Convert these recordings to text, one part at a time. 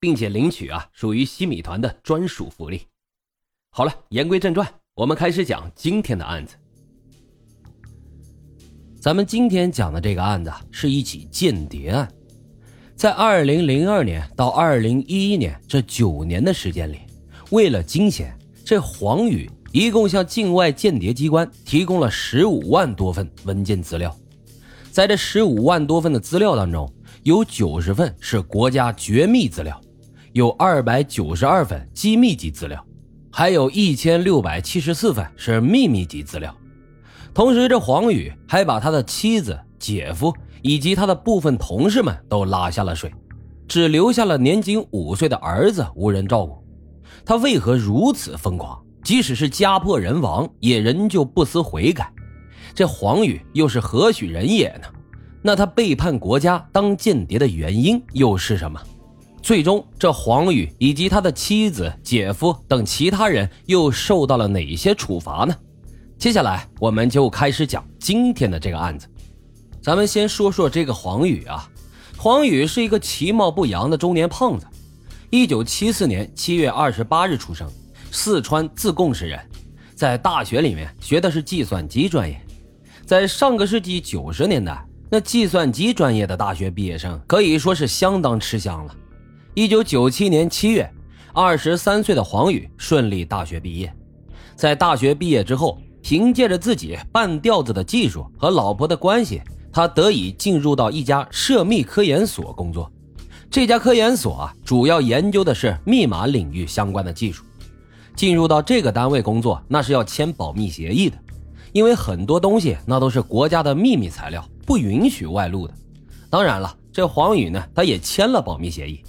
并且领取啊，属于西米团的专属福利。好了，言归正传，我们开始讲今天的案子。咱们今天讲的这个案子是一起间谍案，在二零零二年到二零一一年这九年的时间里，为了金钱，这黄宇一共向境外间谍机关提供了十五万多份文件资料，在这十五万多份的资料当中，有九十份是国家绝密资料。有二百九十二份机密级资料，还有一千六百七十四份是秘密级资料。同时，这黄宇还把他的妻子、姐夫以及他的部分同事们都拉下了水，只留下了年仅五岁的儿子无人照顾。他为何如此疯狂？即使是家破人亡，也仍旧不思悔改。这黄宇又是何许人也呢？那他背叛国家当间谍的原因又是什么？最终，这黄宇以及他的妻子、姐夫等其他人又受到了哪些处罚呢？接下来，我们就开始讲今天的这个案子。咱们先说说这个黄宇啊，黄宇是一个其貌不扬的中年胖子，一九七四年七月二十八日出生，四川自贡市人，在大学里面学的是计算机专业。在上个世纪九十年代，那计算机专业的大学毕业生可以说是相当吃香了。一九九七年七月，二十三岁的黄宇顺利大学毕业。在大学毕业之后，凭借着自己半吊子的技术和老婆的关系，他得以进入到一家涉密科研所工作。这家科研所啊，主要研究的是密码领域相关的技术。进入到这个单位工作，那是要签保密协议的，因为很多东西那都是国家的秘密材料，不允许外露的。当然了，这黄宇呢，他也签了保密协议。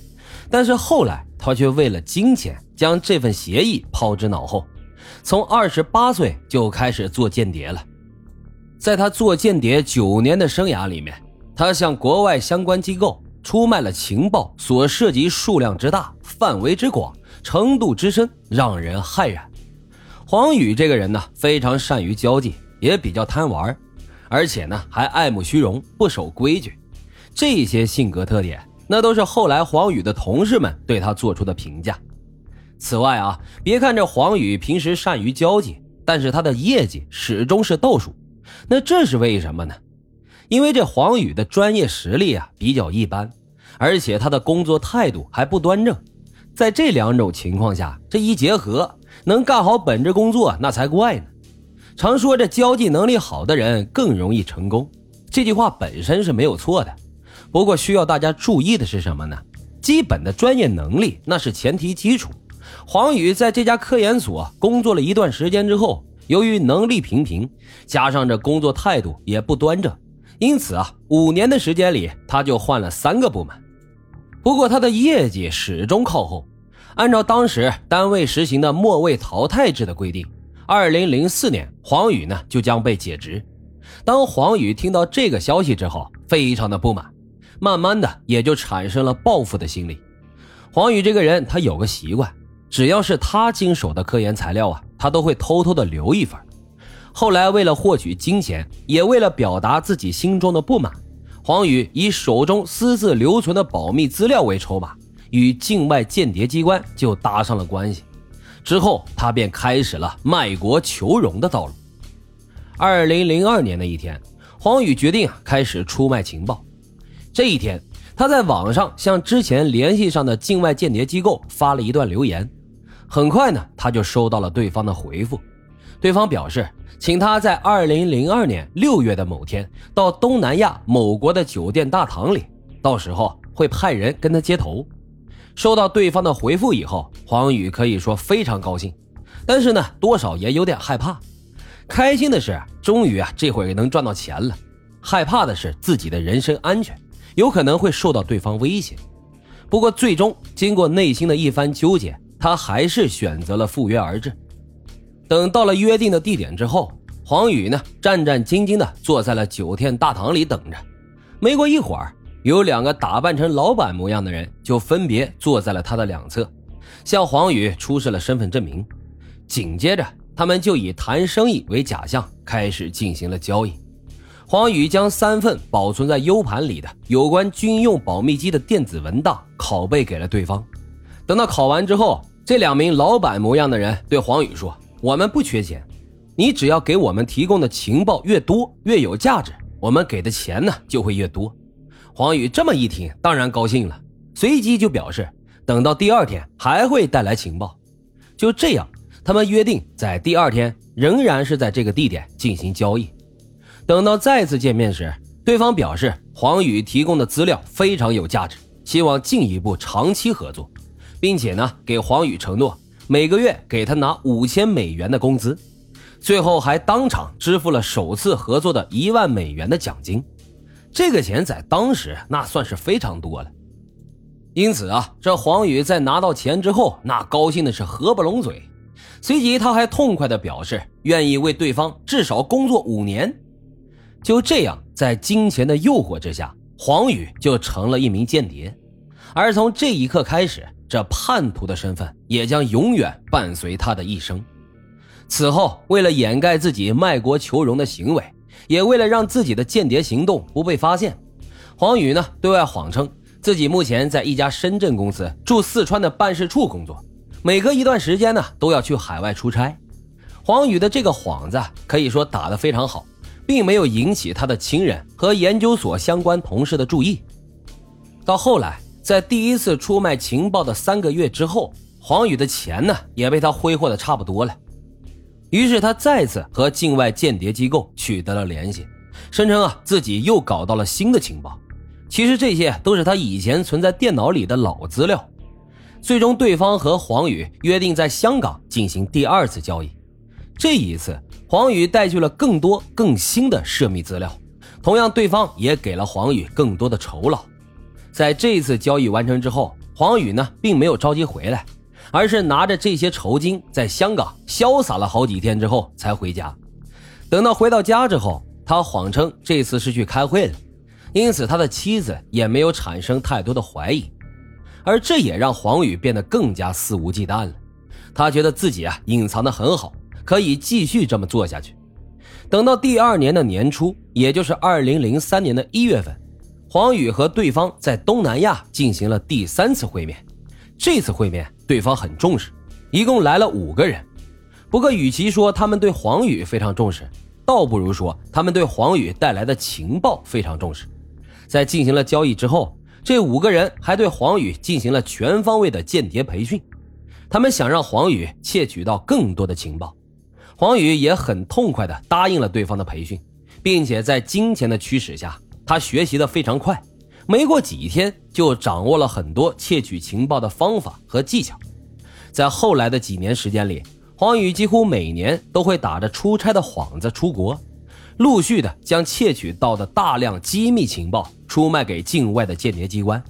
但是后来，他却为了金钱将这份协议抛之脑后，从二十八岁就开始做间谍了。在他做间谍九年的生涯里面，他向国外相关机构出卖了情报，所涉及数量之大、范围之广、程度之深，让人骇然。黄宇这个人呢，非常善于交际，也比较贪玩，而且呢，还爱慕虚荣、不守规矩，这些性格特点。那都是后来黄宇的同事们对他做出的评价。此外啊，别看这黄宇平时善于交际，但是他的业绩始终是倒数。那这是为什么呢？因为这黄宇的专业实力啊比较一般，而且他的工作态度还不端正。在这两种情况下，这一结合，能干好本职工作那才怪呢。常说这交际能力好的人更容易成功，这句话本身是没有错的。不过需要大家注意的是什么呢？基本的专业能力那是前提基础。黄宇在这家科研所工作了一段时间之后，由于能力平平，加上这工作态度也不端正，因此啊，五年的时间里他就换了三个部门。不过他的业绩始终靠后。按照当时单位实行的末位淘汰制的规定，二零零四年黄宇呢就将被解职。当黄宇听到这个消息之后，非常的不满。慢慢的，也就产生了报复的心理。黄宇这个人，他有个习惯，只要是他经手的科研材料啊，他都会偷偷的留一份。后来，为了获取金钱，也为了表达自己心中的不满，黄宇以手中私自留存的保密资料为筹码，与境外间谍机关就搭上了关系。之后，他便开始了卖国求荣的道路。二零零二年的一天，黄宇决定，开始出卖情报。这一天，他在网上向之前联系上的境外间谍机构发了一段留言。很快呢，他就收到了对方的回复。对方表示，请他在二零零二年六月的某天到东南亚某国的酒店大堂里，到时候会派人跟他接头。收到对方的回复以后，黄宇可以说非常高兴，但是呢，多少也有点害怕。开心的是，终于啊，这会能赚到钱了；害怕的是自己的人身安全。有可能会受到对方威胁，不过最终经过内心的一番纠结，他还是选择了赴约而至。等到了约定的地点之后，黄宇呢战战兢兢地坐在了酒店大堂里等着。没过一会儿，有两个打扮成老板模样的人就分别坐在了他的两侧，向黄宇出示了身份证明。紧接着，他们就以谈生意为假象，开始进行了交易。黄宇将三份保存在 U 盘里的有关军用保密机的电子文档拷贝给了对方。等到拷完之后，这两名老板模样的人对黄宇说：“我们不缺钱，你只要给我们提供的情报越多越有价值，我们给的钱呢就会越多。”黄宇这么一听，当然高兴了，随即就表示等到第二天还会带来情报。就这样，他们约定在第二天仍然是在这个地点进行交易。等到再次见面时，对方表示黄宇提供的资料非常有价值，希望进一步长期合作，并且呢给黄宇承诺每个月给他拿五千美元的工资，最后还当场支付了首次合作的一万美元的奖金。这个钱在当时那算是非常多了。因此啊，这黄宇在拿到钱之后，那高兴的是合不拢嘴，随即他还痛快地表示愿意为对方至少工作五年。就这样，在金钱的诱惑之下，黄宇就成了一名间谍。而从这一刻开始，这叛徒的身份也将永远伴随他的一生。此后，为了掩盖自己卖国求荣的行为，也为了让自己的间谍行动不被发现，黄宇呢对外谎称自己目前在一家深圳公司驻四川的办事处工作，每隔一段时间呢都要去海外出差。黄宇的这个幌子可以说打得非常好。并没有引起他的亲人和研究所相关同事的注意。到后来，在第一次出卖情报的三个月之后，黄宇的钱呢也被他挥霍的差不多了。于是他再次和境外间谍机构取得了联系，声称啊自己又搞到了新的情报。其实这些都是他以前存在电脑里的老资料。最终，对方和黄宇约定在香港进行第二次交易。这一次。黄宇带去了更多更新的涉密资料，同样，对方也给了黄宇更多的酬劳。在这次交易完成之后，黄宇呢并没有着急回来，而是拿着这些酬金在香港潇洒了好几天之后才回家。等到回到家之后，他谎称这次是去开会了，因此他的妻子也没有产生太多的怀疑，而这也让黄宇变得更加肆无忌惮了。他觉得自己啊隐藏的很好。可以继续这么做下去。等到第二年的年初，也就是二零零三年的一月份，黄宇和对方在东南亚进行了第三次会面。这次会面，对方很重视，一共来了五个人。不过，与其说他们对黄宇非常重视，倒不如说他们对黄宇带来的情报非常重视。在进行了交易之后，这五个人还对黄宇进行了全方位的间谍培训，他们想让黄宇窃取到更多的情报。黄宇也很痛快地答应了对方的培训，并且在金钱的驱使下，他学习的非常快，没过几天就掌握了很多窃取情报的方法和技巧。在后来的几年时间里，黄宇几乎每年都会打着出差的幌子出国，陆续的将窃取到的大量机密情报出卖给境外的间谍机关。